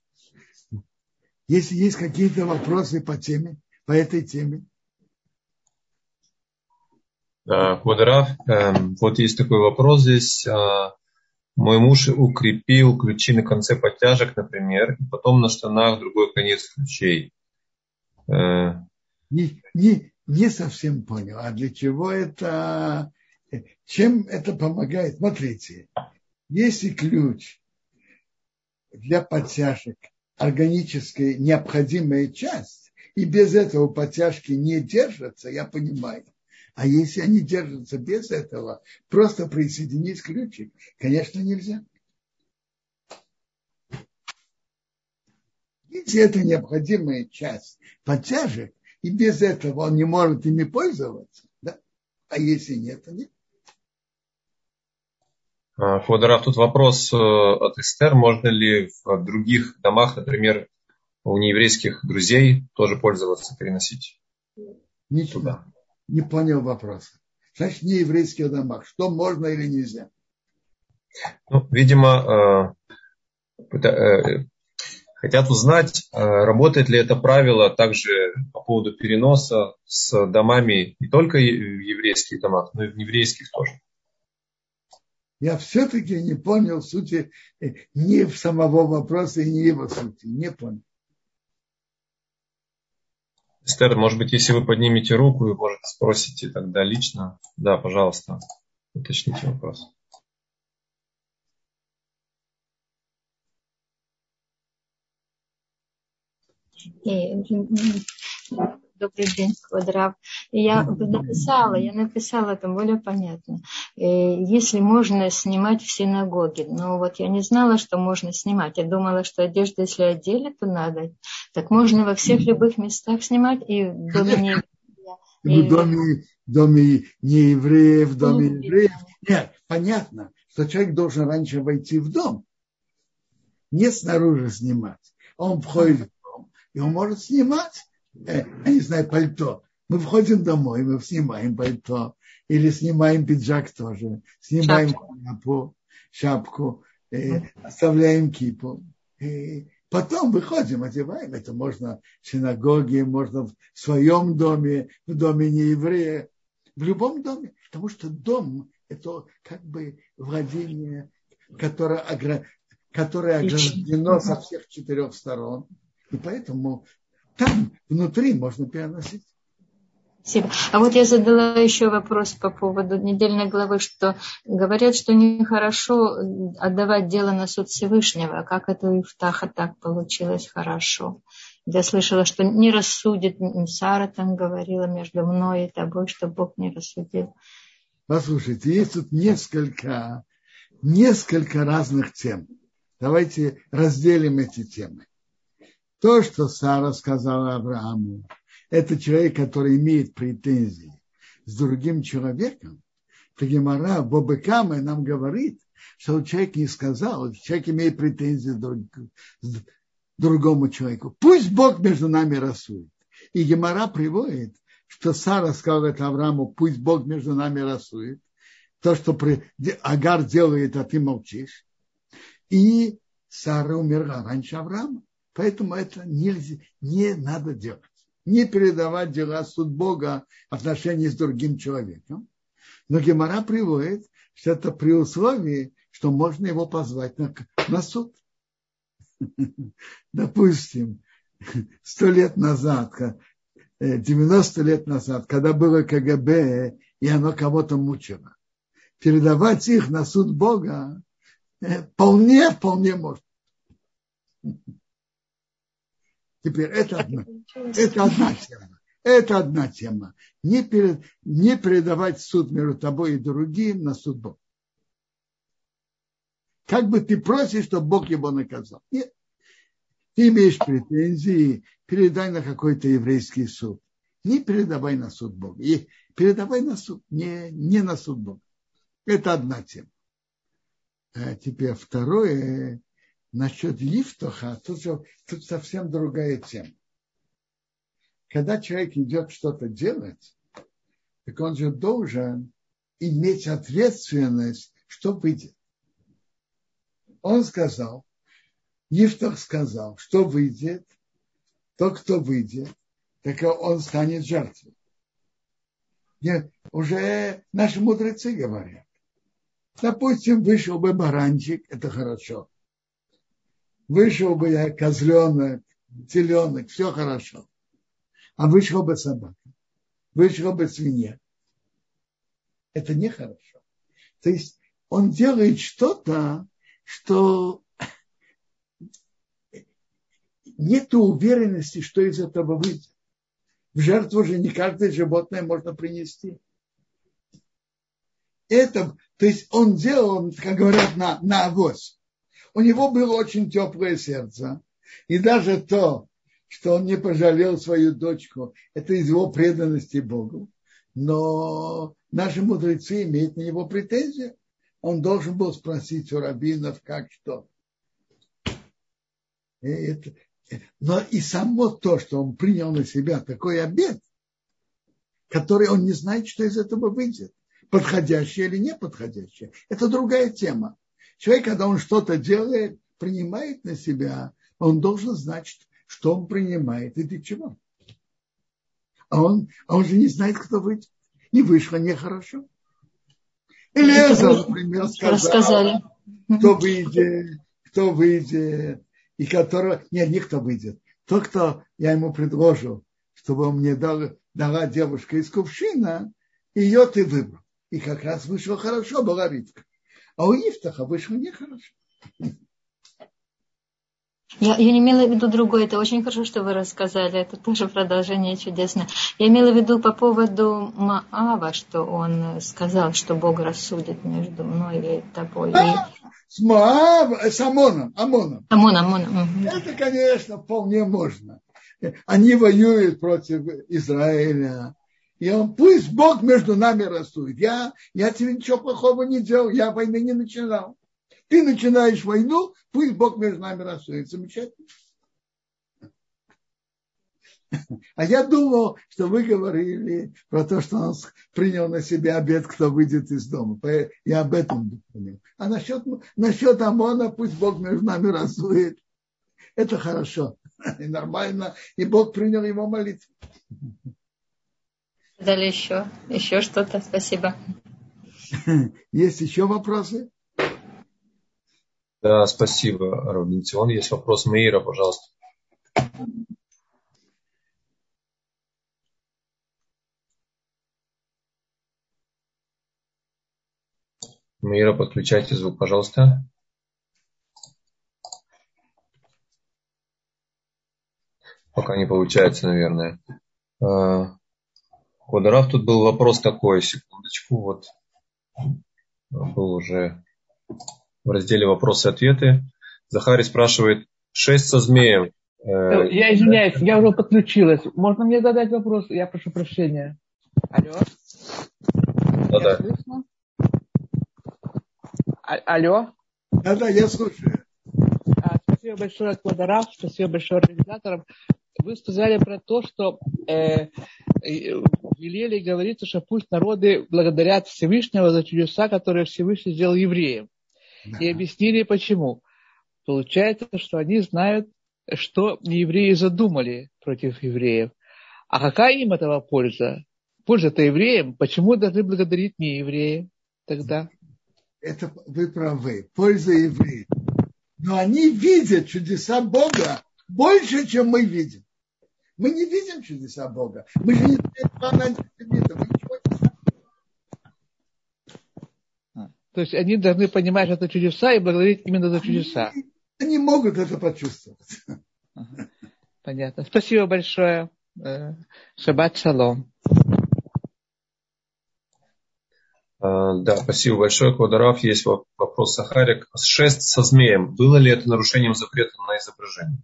если есть какие-то вопросы по теме, по этой теме. Да, Квадраф, эм, вот есть такой вопрос здесь. А, мой муж укрепил ключи на конце подтяжек, например, и потом на штанах другой конец ключей. Э, не, не, не совсем понял, а для чего это, чем это помогает? Смотрите, Если ключ для подтяжек органическая необходимая часть, и без этого подтяжки не держатся, я понимаю. А если они держатся без этого, просто присоединить ключик, конечно, нельзя. Если это необходимая часть подтяжек, и без этого он не может ими пользоваться, да? а если нет, то нет. Фодоров, тут вопрос э, от Эстер. Можно ли в других домах, например, у нееврейских друзей тоже пользоваться, переносить? Ничего. Туда? Не понял вопроса. Значит, не еврейских домах. Что можно или нельзя? Ну, видимо, э, э, хотят узнать, работает ли это правило также по поводу переноса с домами не только в еврейских домах, но и в нееврейских тоже я все-таки не понял сути э, ни в самого вопроса и не его сути. Не понял. Эстер, может быть, если вы поднимете руку и, может, спросите тогда лично. Да, пожалуйста, уточните вопрос. Э, Добрый день, Квадрав. Я написала, я написала там более понятно. Э, если можно снимать в синагоге, но вот я не знала, что можно снимать. Я думала, что одежду, если одели, то надо. Так можно во всех любых местах снимать и в доме не в доме, в доме неевреев, в доме евреев. Нет, понятно, что человек должен раньше войти в дом. Не снаружи снимать. Он входит в дом, и он может снимать э, я не знаю, пальто. Мы входим домой, мы снимаем пальто, или снимаем пиджак тоже, снимаем шапку, шапку э, оставляем кипу. И потом выходим, одеваем. Это можно в синагоге, можно в своем доме, в доме нееврея, в любом доме. Потому что дом – это как бы владение, которое, огр... которое ограждено со всех четырех сторон. И поэтому там внутри можно переносить. Спасибо. А вот я задала еще вопрос по поводу недельной главы, что говорят, что нехорошо отдавать дело на суд Всевышнего. А как это у Ифтаха так получилось хорошо? Я слышала, что не рассудит, Сара там говорила между мной и тобой, что Бог не рассудил. Послушайте, есть тут несколько, несколько разных тем. Давайте разделим эти темы. То, что Сара сказала Аврааму, это человек, который имеет претензии с другим человеком. То Гемора Бобекаме нам говорит, что человек не сказал, человек имеет претензии к другому человеку. Пусть Бог между нами рассудит. И Гемора приводит, что Сара сказала это Аврааму, пусть Бог между нами рассудит. То, что Агар делает, а ты молчишь. И Сара умерла раньше Авраама. Поэтому это нельзя, не надо делать. Не передавать дела суд Бога в отношении с другим человеком. Но Гемора приводит, что это при условии, что можно его позвать на, на суд. <laughs> Допустим, сто лет назад, 90 э, лет назад, когда было КГБ, и оно кого-то мучило. Передавать их на суд Бога э, вполне, вполне можно. <laughs> Теперь это одна, это одна тема. Это одна тема. Не, перед, не передавать суд между тобой и другим на суд Бога. Как бы ты просишь, чтобы Бог его наказал. Нет. Ты имеешь претензии, передай на какой-то еврейский суд. Не передавай на суд Бога. И передавай на суд, не, не на суд Бога. Это одна тема. А теперь второе, Насчет лифтоха, тут, же, тут совсем другая тема. Когда человек идет что-то делать, так он же должен иметь ответственность, что выйдет. Он сказал, Ифтах сказал, что выйдет, то, кто выйдет, так он станет жертвой. Нет, уже наши мудрецы говорят. Допустим, вышел бы баранчик, это хорошо вышел бы я козленок, теленок, все хорошо. А вышел бы собака, вышел бы свинья. Это нехорошо. То есть он делает что-то, что нет уверенности, что из этого выйдет. В жертву же не каждое животное можно принести. Это, то есть он делал, как говорят, на, на авось. У него было очень теплое сердце. И даже то, что он не пожалел свою дочку, это из его преданности Богу. Но наши мудрецы имеют на него претензии. Он должен был спросить у рабинов, как что. Это, но и само то, что он принял на себя такой обед, который он не знает, что из этого выйдет, подходящее или неподходящее, это другая тема. Человек, когда он что-то делает, принимает на себя, он должен знать, что он принимает и для чего. А он, а он же не знает, кто выйдет. И вышло нехорошо. Элеза, например, сказал, Рассказали. кто выйдет, кто выйдет, и которого... Нет, не кто выйдет. Тот, кто я ему предложил, чтобы он мне дал, дала девушка из кувшина, ее ты выбрал. И как раз вышло хорошо, была Ривка. А у Ифтаха вышло нехорошо. Я, я не имела в виду другое. Это очень хорошо, что вы рассказали. Это тоже продолжение чудесное. Я имела в виду по поводу Маава, что он сказал, что Бог рассудит между мной и тобой. А, с Маав, с Амоном. Амоном. Амон, Амон. Это, конечно, вполне можно. Они воюют против Израиля. И он, пусть Бог между нами рассудит. Я, я тебе ничего плохого не делал, я войны не начинал. Ты начинаешь войну, пусть Бог между нами рассудит. Замечательно. А я думал, что вы говорили про то, что он принял на себя обед, кто выйдет из дома. Я об этом думал. А насчет, насчет ОМОНа, пусть Бог между нами рассудит. Это хорошо <laughs> и нормально. И Бог принял его молитву. Далее еще, еще что-то. Спасибо. <laughs> Есть еще вопросы? Да, спасибо, Робинсон. Есть вопрос Мейра, пожалуйста. Мейра, подключайте звук, пожалуйста. Пока не получается, наверное. Квадраф, тут был вопрос такой, секундочку, вот был уже в разделе «Вопросы-ответы». Захарий спрашивает, шесть со змеем. Э, я извиняюсь, я уже подключилась. Можно мне задать вопрос? Я прошу прощения. Алло? Да-да. А, алло? Да-да, я слушаю. А, спасибо большое, Квадорав, спасибо большое организаторам. Вы сказали про то, что э, велели говорится, что пусть народы благодарят Всевышнего за чудеса, которые Всевышний сделал евреям. И объяснили почему. Получается, что они знают, что евреи задумали против евреев. А какая им этого польза? Польза-то евреям. Почему должны благодарить не евреи тогда? Это вы правы. Польза евреев. Но они видят чудеса Бога больше, чем мы видим. Мы не видим чудеса Бога. Мы же не знаем плана антисемита. Мы ничего не знаем. То есть они должны понимать, что это чудеса и благодарить именно за чудеса. Они, они могут это почувствовать. Понятно. Спасибо большое. Э, шаббат шалом. А, да, спасибо большое, Квадорав. Есть вопрос Сахарик. Шесть со змеем. Было ли это нарушением запрета на изображение?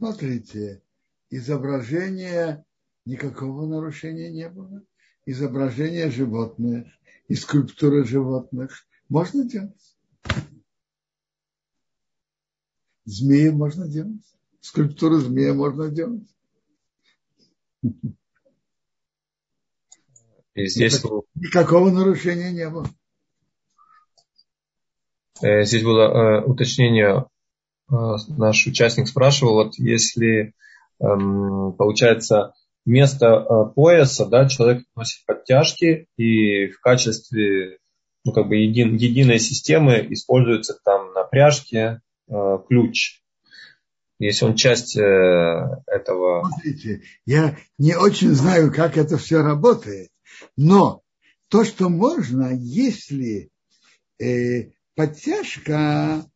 Смотрите, изображение никакого нарушения не было. Изображение животных и скульптуры животных можно делать. Змеи можно делать. Скульптуру змея можно делать. И здесь... Никакого нарушения не было. Э, здесь было э, уточнение наш участник спрашивал, вот если эм, получается вместо э, пояса, да, человек носит подтяжки и в качестве ну, как бы един, единой системы используется там на пряжке э, ключ. Если он часть э, этого... Смотрите, я не очень знаю, как это все работает, но то, что можно, если э, подтяжка,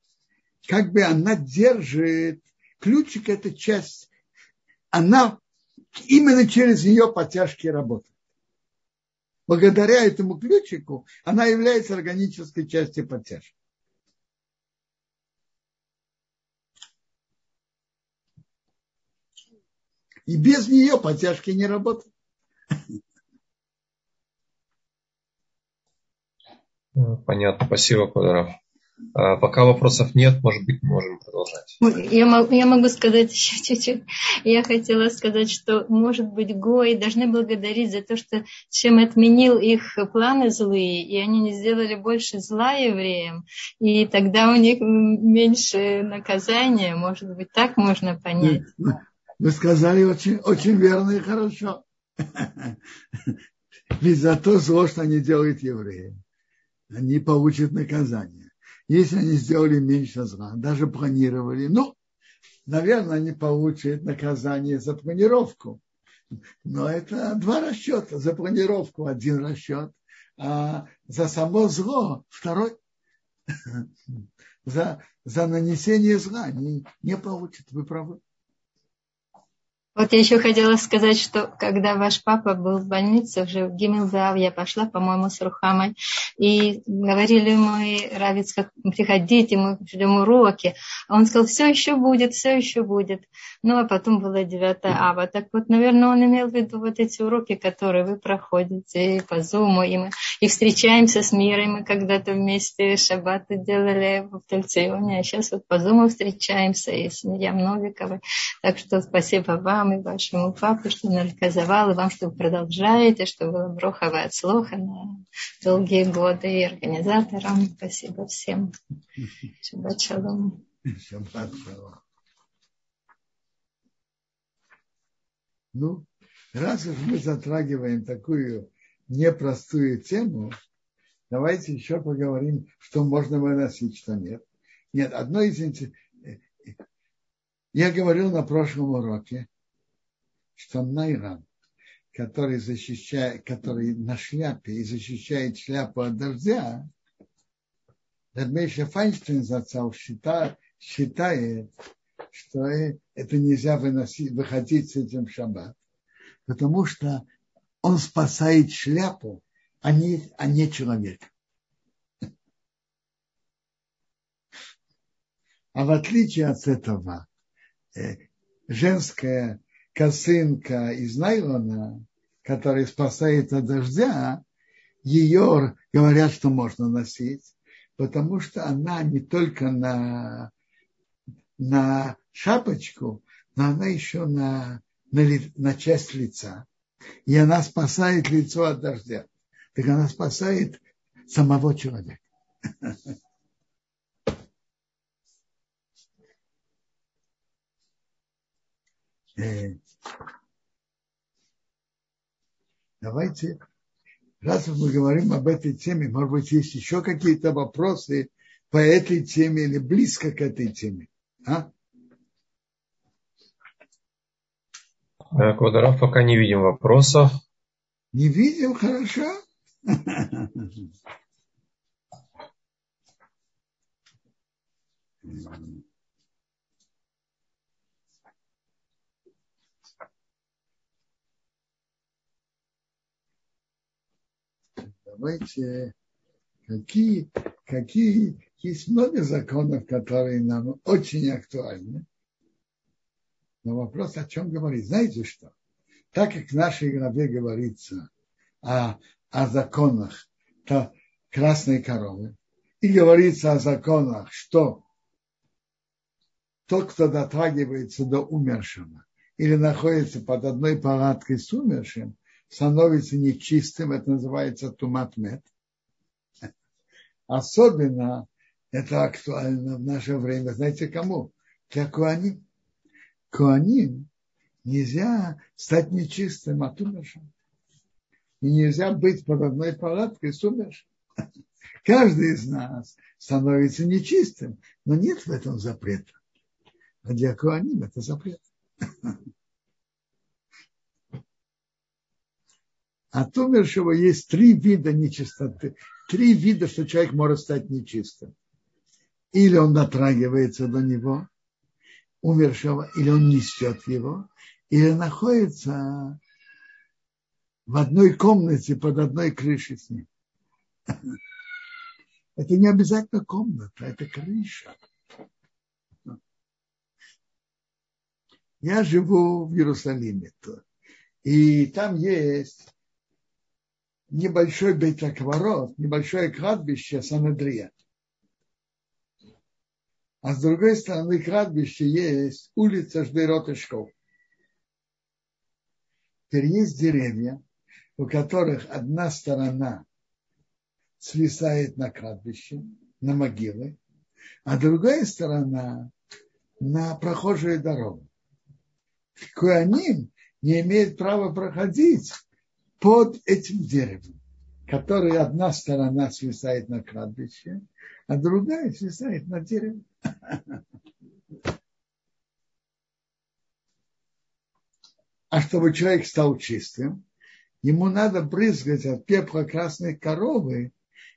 как бы она держит, ключик это часть, она именно через нее подтяжки работает. Благодаря этому ключику она является органической частью подтяжки. И без нее подтяжки не работают. Понятно, спасибо, Квадров. А, пока вопросов нет, может быть, можем продолжать. Я могу, я могу сказать <laughs> еще чуть-чуть. Я хотела сказать, что, может быть, Гои должны благодарить за то, что чем отменил их планы злые, и они не сделали больше зла евреям, и тогда у них меньше наказания. Может быть, так можно понять. Вы сказали очень, очень верно и хорошо. <laughs> Ведь за то зло, что они делают евреям, они получат наказание. Если они сделали меньше зла, даже планировали, ну, наверное, они получат наказание за планировку. Но это два расчета. За планировку один расчет, а за само зло второй. <laughs> За, за нанесение зла они не получат. Вы правы. Вот я еще хотела сказать, что когда ваш папа был в больнице, уже в Гимелдав, я пошла, по-моему, с Рухамой, и говорили мы, Равиц, как приходите, мы ждем уроки. А он сказал, все еще будет, все еще будет. Ну, а потом было 9 ава. Так вот, наверное, он имел в виду вот эти уроки, которые вы проходите по Зуму, и мы и встречаемся с миром. Мы когда-то вместе шаббаты делали в Тельционе, а сейчас вот по Зуму встречаемся, и с Мирьям Новиковой. Так что спасибо вам вам и вашему папе, что наказывал, и вам, что вы продолжаете, что было броховое от слуха на долгие годы, и организаторам. Спасибо всем. Шаббат шалом. Шаббат шалом. Ну, раз уж мы затрагиваем такую непростую тему, давайте еще поговорим, что можно выносить, что нет. Нет, одно из я говорил на прошлом уроке, что Найран, который, защищает, который на шляпе и защищает шляпу от дождя, Радмейша Файнштейн зацал считает, считает, что это нельзя выносить, выходить с этим в шаббат, потому что он спасает шляпу, а не, а не человека. А в отличие от этого, э, женская косынка из найлона, которая спасает от дождя, ее говорят, что можно носить, потому что она не только на, на шапочку, но она еще на, на, на часть лица. И она спасает лицо от дождя. Так она спасает самого человека. <laughs> Э, давайте, раз мы говорим об этой теме, может быть, есть еще какие-то вопросы по этой теме или близко к этой теме. А? Квадоров пока не видим вопросов. Не видим, хорошо. <laughs> давайте, какие, какие, есть много законов, которые нам очень актуальны. Но вопрос, о чем говорить. Знаете что? Так как в нашей главе говорится о, о законах то красной коровы, и говорится о законах, что тот, кто дотрагивается до умершего или находится под одной палаткой с умершим, становится нечистым, это называется туматмет. Особенно это актуально в наше время. Знаете кому? Для Куаним. Куаним нельзя стать нечистым от умершим. И нельзя быть под одной палаткой с умершим. Каждый из нас становится нечистым, но нет в этом запрета. А для Куаним это запрет. От умершего есть три вида нечистоты. Три вида, что человек может стать нечистым. Или он дотрагивается до него, умершего, или он несет его, или находится в одной комнате под одной крышей с ним. <laughs> Это не обязательно комната, это крыша. Я живу в Иерусалиме. И там есть небольшой бейтакворот, небольшое кладбище Санадрия. А с другой стороны кладбища есть улица Ждерот и Школ. Теперь есть деревья, у которых одна сторона свисает на кладбище, на могилы, а другая сторона на прохожую дорогу. Куаним не имеет права проходить под этим деревом, которое одна сторона свисает на кладбище, а другая свисает на дерево. <laughs> А чтобы человек стал чистым, ему надо брызгать от пепла красной коровы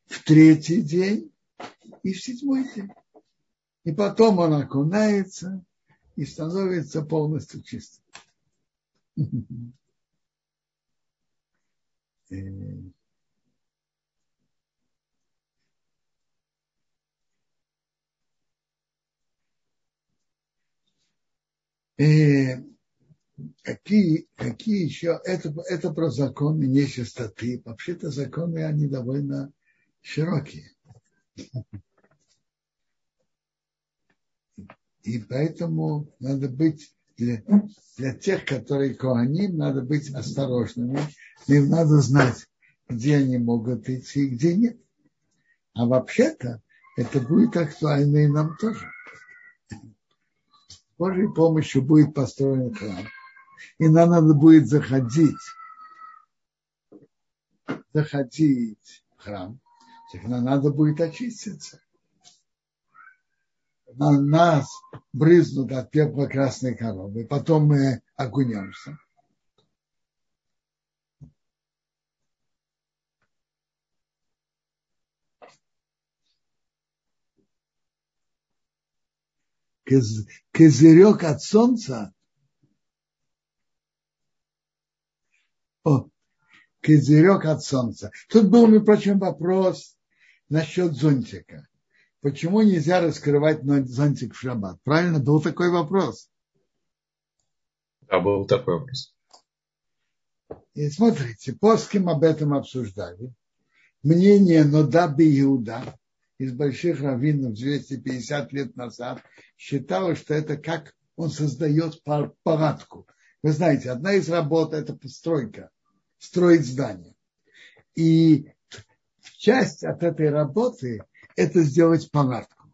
в третий день и в седьмой день. И потом он окунается и становится полностью чистым. <laughs> И какие, какие еще, это, это про законы нечистоты. Вообще-то законы, они довольно широкие. И поэтому надо быть для, для тех, которые коаним, надо быть осторожными. Им надо знать, где они могут идти и где нет. А вообще-то это будет актуально и нам тоже. С Божьей помощью будет построен храм. И нам надо будет заходить, заходить в храм. Нам надо будет очиститься на нас брызнут от пепла красной коровы, потом мы окунемся. Козырек от солнца. О, козырек от солнца. Тут был, между прочим, вопрос насчет зонтика. Почему нельзя раскрывать зонтик в шаббат? Правильно, был такой вопрос. Да, был такой вопрос. И смотрите, плоским об этом обсуждали. Мнение Нодаби Иуда из больших раввинов 250 лет назад считало, что это как он создает палатку. Вы знаете, одна из работ – это постройка, строить здание. И часть от этой работы – это сделать палатку.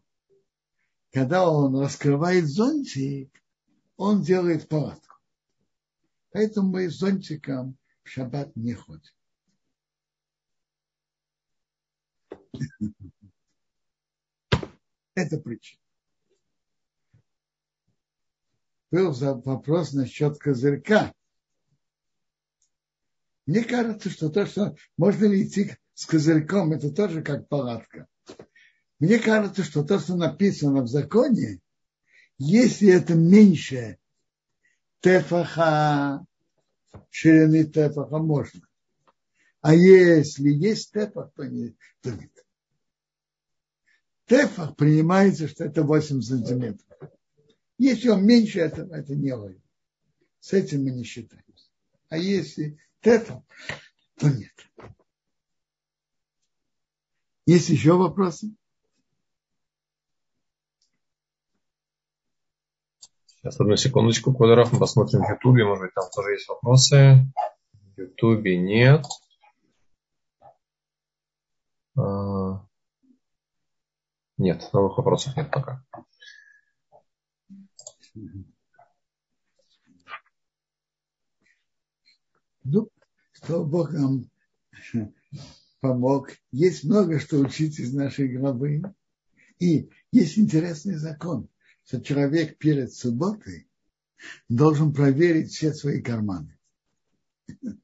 Когда он раскрывает зонтик, он делает палатку. Поэтому мы с зонтиком в шаббат не ходим. Это причина. Был вопрос насчет козырька. Мне кажется, что то, что можно ли идти с козырьком, это тоже как палатка. Мне кажется, что то, что написано в законе, если это меньше тефаха, ширины тефаха, можно. А если есть тефах, то нет. Тефах принимается, что это 8 сантиметров. Если он меньше этого, это не ловит. С этим мы не считаемся. А если тефах, то нет. Есть еще вопросы? Сейчас, одну секундочку, Квадоров, мы посмотрим в Ютубе, может быть, там тоже есть вопросы. В Ютубе нет. А... Нет, новых вопросов нет пока. Ну, что Бог нам помог. Есть много что учить из нашей главы. И есть интересный закон что человек перед субботой должен проверить все свои карманы. <laughs>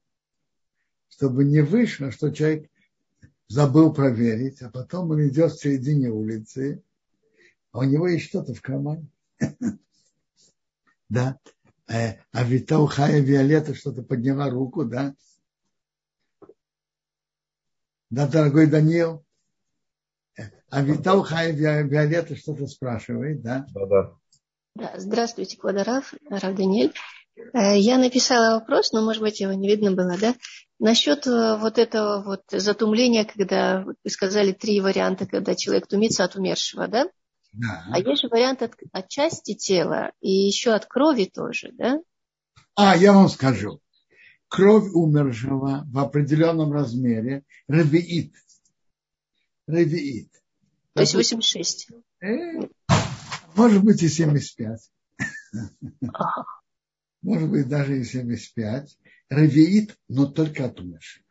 чтобы не вышло, что человек забыл проверить, а потом он идет в середине улицы, а у него есть что-то в кармане. <laughs> Да. Э, а Витаухая Виолетта что-то подняла руку, да? Да, дорогой Даниил. Э, а Витаухая Виолетта что-то спрашивает, да? Да, да. Да, здравствуйте, Квадорав, Рав Даниэль. Э, я написала вопрос, но, может быть, его не видно было, да? Насчет вот этого вот затумления, когда вы сказали три варианта, когда человек тумится от умершего, да? Да. А есть же вариант от, от части тела и еще от крови тоже, да? А, я вам скажу. Кровь умершего в определенном размере ревиит. Ревиит. То есть 86. Э, может быть и 75. Ага. Может быть даже и 75. Ревиит, но только от умершего.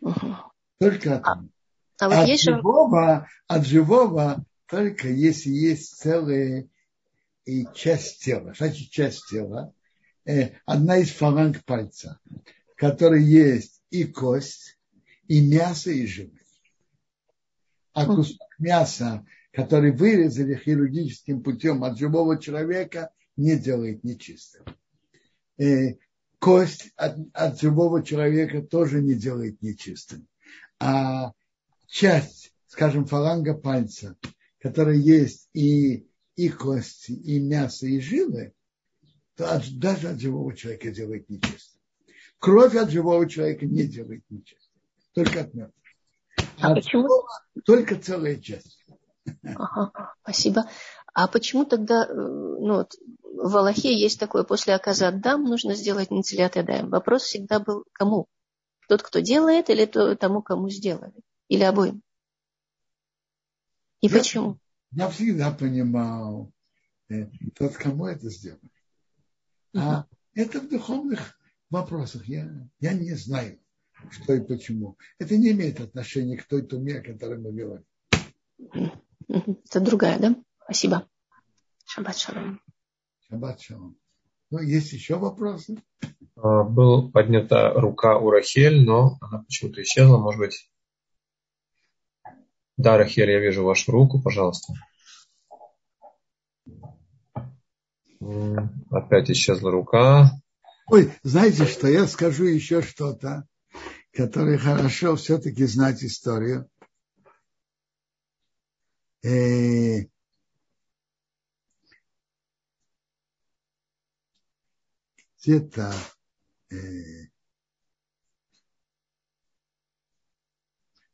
Угу. Только от умершего. А, а вот от, есть живого, от живого только если есть целая и часть тела. Значит, часть тела. Э, одна из фаланг пальца, в которой есть и кость, и мясо, и живот. А кусок мяса, который вырезали хирургическим путем от живого человека, не делает нечистым. Э, кость от, от живого человека тоже не делает нечистым. А часть, скажем, фаланга пальца, которой есть и, и кости, и мясо, и жилы, то от, даже от живого человека делает нечисто. Кровь от живого человека не делает нечисто. Только от мертвых. А почему? Только целая часть. Ага, спасибо. А почему тогда, э, ну, вот, в Аллахе есть такое, после оказа дам нужно сделать нецелят даем. Вопрос всегда был кому? Тот, кто делает, или тому, кому сделали? Или обоим? И я, почему? Я всегда понимал, э, тот, кому это сделали. А угу. это в духовных вопросах. Я, я не знаю, что и почему. Это не имеет отношения к той туме, о которой мы говорим. Это другая, да? Спасибо. Шаббат шалом. Шаббат шалом. Ну, есть еще вопросы? А, Был поднята рука у Рахель, но она почему-то исчезла. Может быть, да, Рахель, я вижу вашу руку, пожалуйста. Опять исчезла рука. Ой, знаете что, я скажу еще что-то, которое хорошо все-таки знать историю. Э, где-то э,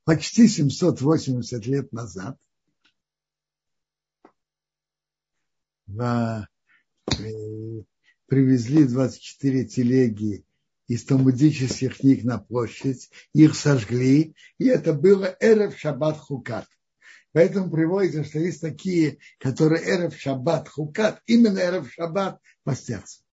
почти 780 лет назад э, привезли 24 телеги из талмудических книг на площадь, их сожгли, и это было Эрев Шаббат Хукат. Поэтому приводится, что есть такие, которые Эрев Шаббат Хукат, именно Эрев Шаббат постятся.